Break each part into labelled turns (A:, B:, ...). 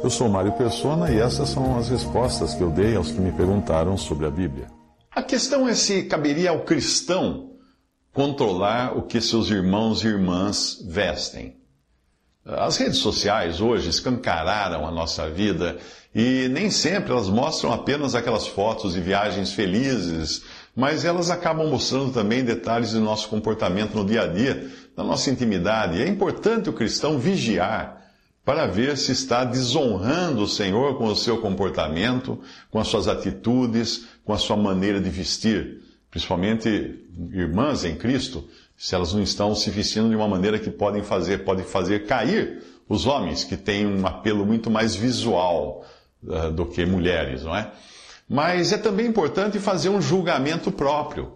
A: Eu sou Mário Persona e essas são as respostas que eu dei aos que me perguntaram sobre a Bíblia.
B: A questão é se caberia ao cristão controlar o que seus irmãos e irmãs vestem. As redes sociais hoje escancararam a nossa vida e nem sempre elas mostram apenas aquelas fotos de viagens felizes, mas elas acabam mostrando também detalhes do nosso comportamento no dia a dia, da nossa intimidade. É importante o cristão vigiar para ver se está desonrando o Senhor com o seu comportamento, com as suas atitudes, com a sua maneira de vestir. Principalmente irmãs em Cristo, se elas não estão se vestindo de uma maneira que podem fazer, pode fazer cair os homens, que têm um apelo muito mais visual uh, do que mulheres, não é? Mas é também importante fazer um julgamento próprio,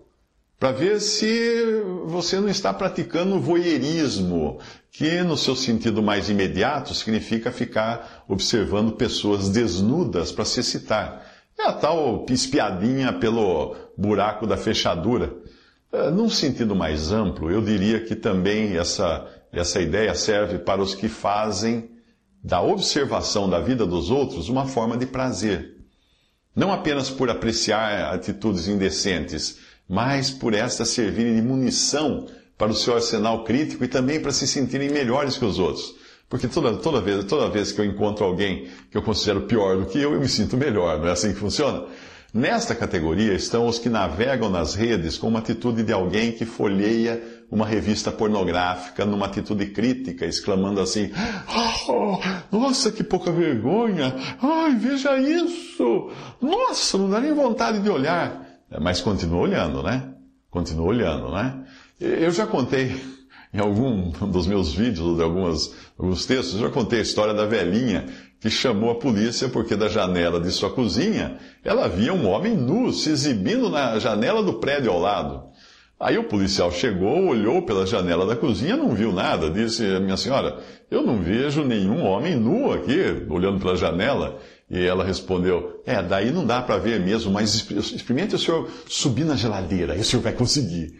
B: para ver se você não está praticando voyeurismo, que no seu sentido mais imediato significa ficar observando pessoas desnudas para se excitar. É a tal espiadinha pelo buraco da fechadura. É, num sentido mais amplo, eu diria que também essa, essa ideia serve para os que fazem da observação da vida dos outros uma forma de prazer. Não apenas por apreciar atitudes indecentes, mas por estas servirem de munição para o seu arsenal crítico e também para se sentirem melhores que os outros. Porque toda, toda, vez, toda vez que eu encontro alguém que eu considero pior do que eu, eu me sinto melhor, não é assim que funciona? Nesta categoria estão os que navegam nas redes com uma atitude de alguém que folheia uma revista pornográfica numa atitude crítica, exclamando assim: oh, Nossa, que pouca vergonha! Ai, veja isso! Nossa, não dá nem vontade de olhar. Mas continua olhando, né? Continua olhando, né? Eu já contei em algum dos meus vídeos, de algumas, alguns textos, eu já contei a história da velhinha que chamou a polícia porque da janela de sua cozinha ela via um homem nu se exibindo na janela do prédio ao lado. Aí o policial chegou, olhou pela janela da cozinha, não viu nada. Disse, minha senhora, eu não vejo nenhum homem nu aqui, olhando pela janela. E ela respondeu, é, daí não dá para ver mesmo, mas experimente o senhor subir na geladeira, aí o senhor vai conseguir.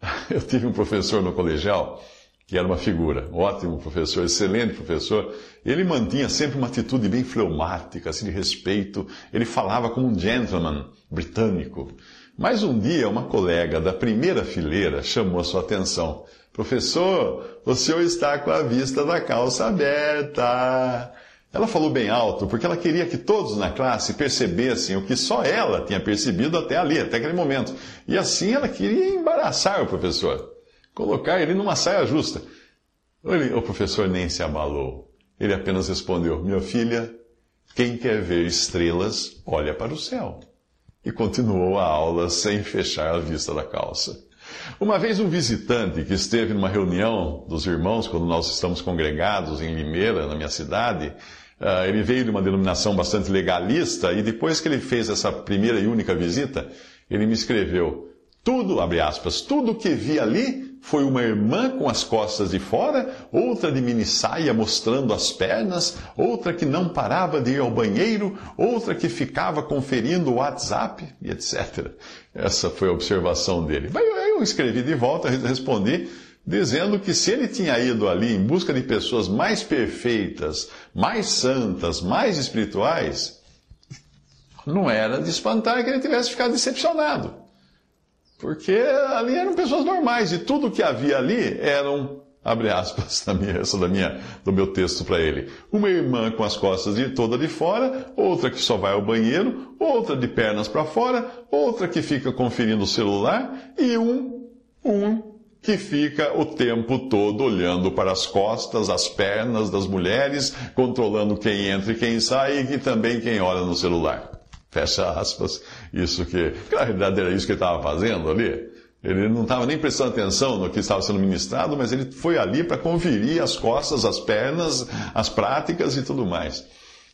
B: Eu tive um professor no colegial que era uma figura, ótimo professor, excelente professor. Ele mantinha sempre uma atitude bem fleumática, assim, de respeito. Ele falava como um gentleman britânico. Mas um dia, uma colega da primeira fileira chamou a sua atenção. Professor, o senhor está com a vista da calça aberta. Ela falou bem alto, porque ela queria que todos na classe percebessem o que só ela tinha percebido até ali, até aquele momento. E assim ela queria embaraçar o professor colocar ele numa saia justa. Ele, o professor nem se abalou. Ele apenas respondeu: Minha filha, quem quer ver estrelas, olha para o céu. E continuou a aula sem fechar a vista da calça. Uma vez um visitante que esteve numa reunião dos irmãos, quando nós estamos congregados em Limeira, na minha cidade, ah, ele veio de uma denominação bastante legalista e depois que ele fez essa primeira e única visita, ele me escreveu: tudo, abre aspas, tudo que vi ali foi uma irmã com as costas de fora, outra de mini saia mostrando as pernas, outra que não parava de ir ao banheiro, outra que ficava conferindo o WhatsApp, e etc. Essa foi a observação dele. Eu escrevi de volta, respondi, dizendo que se ele tinha ido ali em busca de pessoas mais perfeitas, mais santas, mais espirituais, não era de espantar que ele tivesse ficado decepcionado. Porque ali eram pessoas normais e tudo que havia ali eram, abre aspas, da minha, essa da minha, do meu texto para ele. Uma irmã com as costas de toda de fora, outra que só vai ao banheiro, outra de pernas para fora, outra que fica conferindo o celular e um, um que fica o tempo todo olhando para as costas, as pernas das mulheres, controlando quem entra e quem sai e também quem olha no celular. Fecha aspas. Isso que, na realidade, era isso que ele estava fazendo ali. Ele não estava nem prestando atenção no que estava sendo ministrado, mas ele foi ali para conferir as costas, as pernas, as práticas e tudo mais.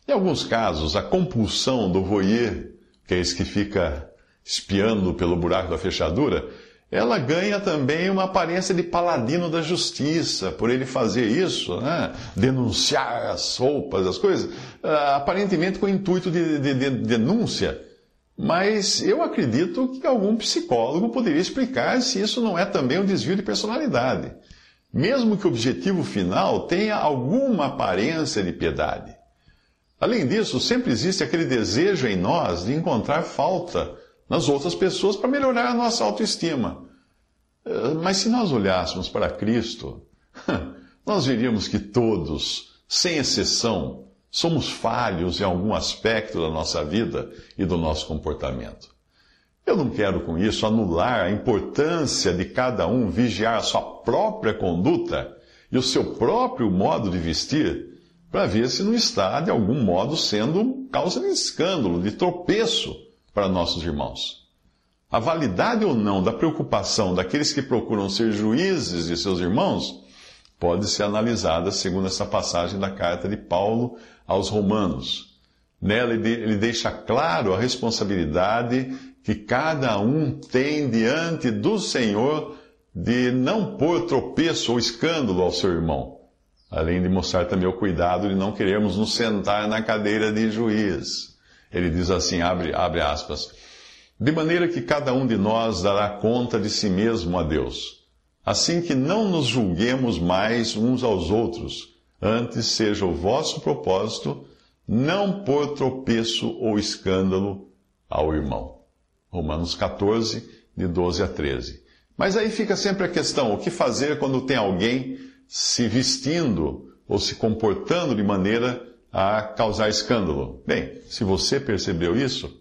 B: Em alguns casos, a compulsão do voyeur, que é esse que fica espiando pelo buraco da fechadura, ela ganha também uma aparência de paladino da justiça, por ele fazer isso, né? denunciar as roupas, as coisas, ah, aparentemente com o intuito de, de, de denúncia. Mas eu acredito que algum psicólogo poderia explicar se isso não é também um desvio de personalidade, mesmo que o objetivo final tenha alguma aparência de piedade. Além disso, sempre existe aquele desejo em nós de encontrar falta nas outras pessoas para melhorar a nossa autoestima. Eh, mas se nós olhássemos para Cristo, nós veríamos que todos, sem exceção, somos falhos em algum aspecto da nossa vida e do nosso comportamento. Eu não quero com isso anular a importância de cada um vigiar a sua própria conduta e o seu próprio modo de vestir, para ver se não está, de algum modo, sendo causa de escândalo, de tropeço para nossos irmãos. A validade ou não da preocupação daqueles que procuram ser juízes de seus irmãos pode ser analisada segundo essa passagem da carta de Paulo aos Romanos. Nela ele deixa claro a responsabilidade que cada um tem diante do Senhor de não pôr tropeço ou escândalo ao seu irmão, além de mostrar também o cuidado de não querermos nos sentar na cadeira de juiz. Ele diz assim, abre, abre aspas, de maneira que cada um de nós dará conta de si mesmo a Deus, assim que não nos julguemos mais uns aos outros, Antes seja o vosso propósito não pôr tropeço ou escândalo ao irmão. Romanos 14, de 12 a 13. Mas aí fica sempre a questão: o que fazer quando tem alguém se vestindo ou se comportando de maneira a causar escândalo? Bem, se você percebeu isso,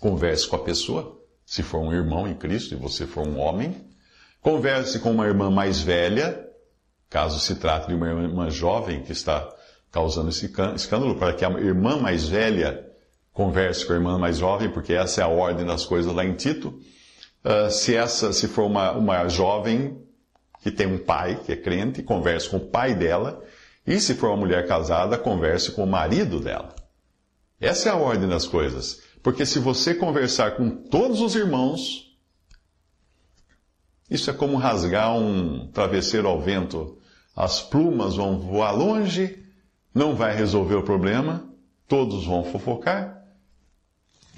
B: converse com a pessoa, se for um irmão em Cristo e você for um homem, converse com uma irmã mais velha caso se trate de uma irmã jovem que está causando esse escândalo, para que a irmã mais velha converse com a irmã mais jovem, porque essa é a ordem das coisas lá em Tito. Uh, se essa, se for uma, uma jovem que tem um pai que é crente, converse com o pai dela, e se for uma mulher casada, converse com o marido dela. Essa é a ordem das coisas. Porque se você conversar com todos os irmãos, isso é como rasgar um travesseiro ao vento as plumas vão voar longe, não vai resolver o problema, todos vão fofocar.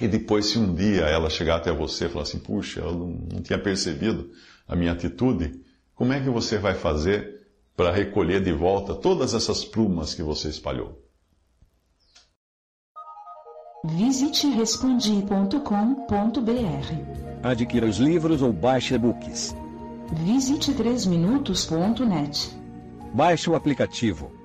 B: E depois, se um dia ela chegar até você e falar assim: puxa, eu não, tinha percebido a minha atitude, como é que você vai fazer para recolher de volta todas essas plumas que você espalhou?
C: Visite respondi.com.br.
D: Adquira os livros ou baixe e-books.
C: Visite 3minutos.net.
D: Baixe o aplicativo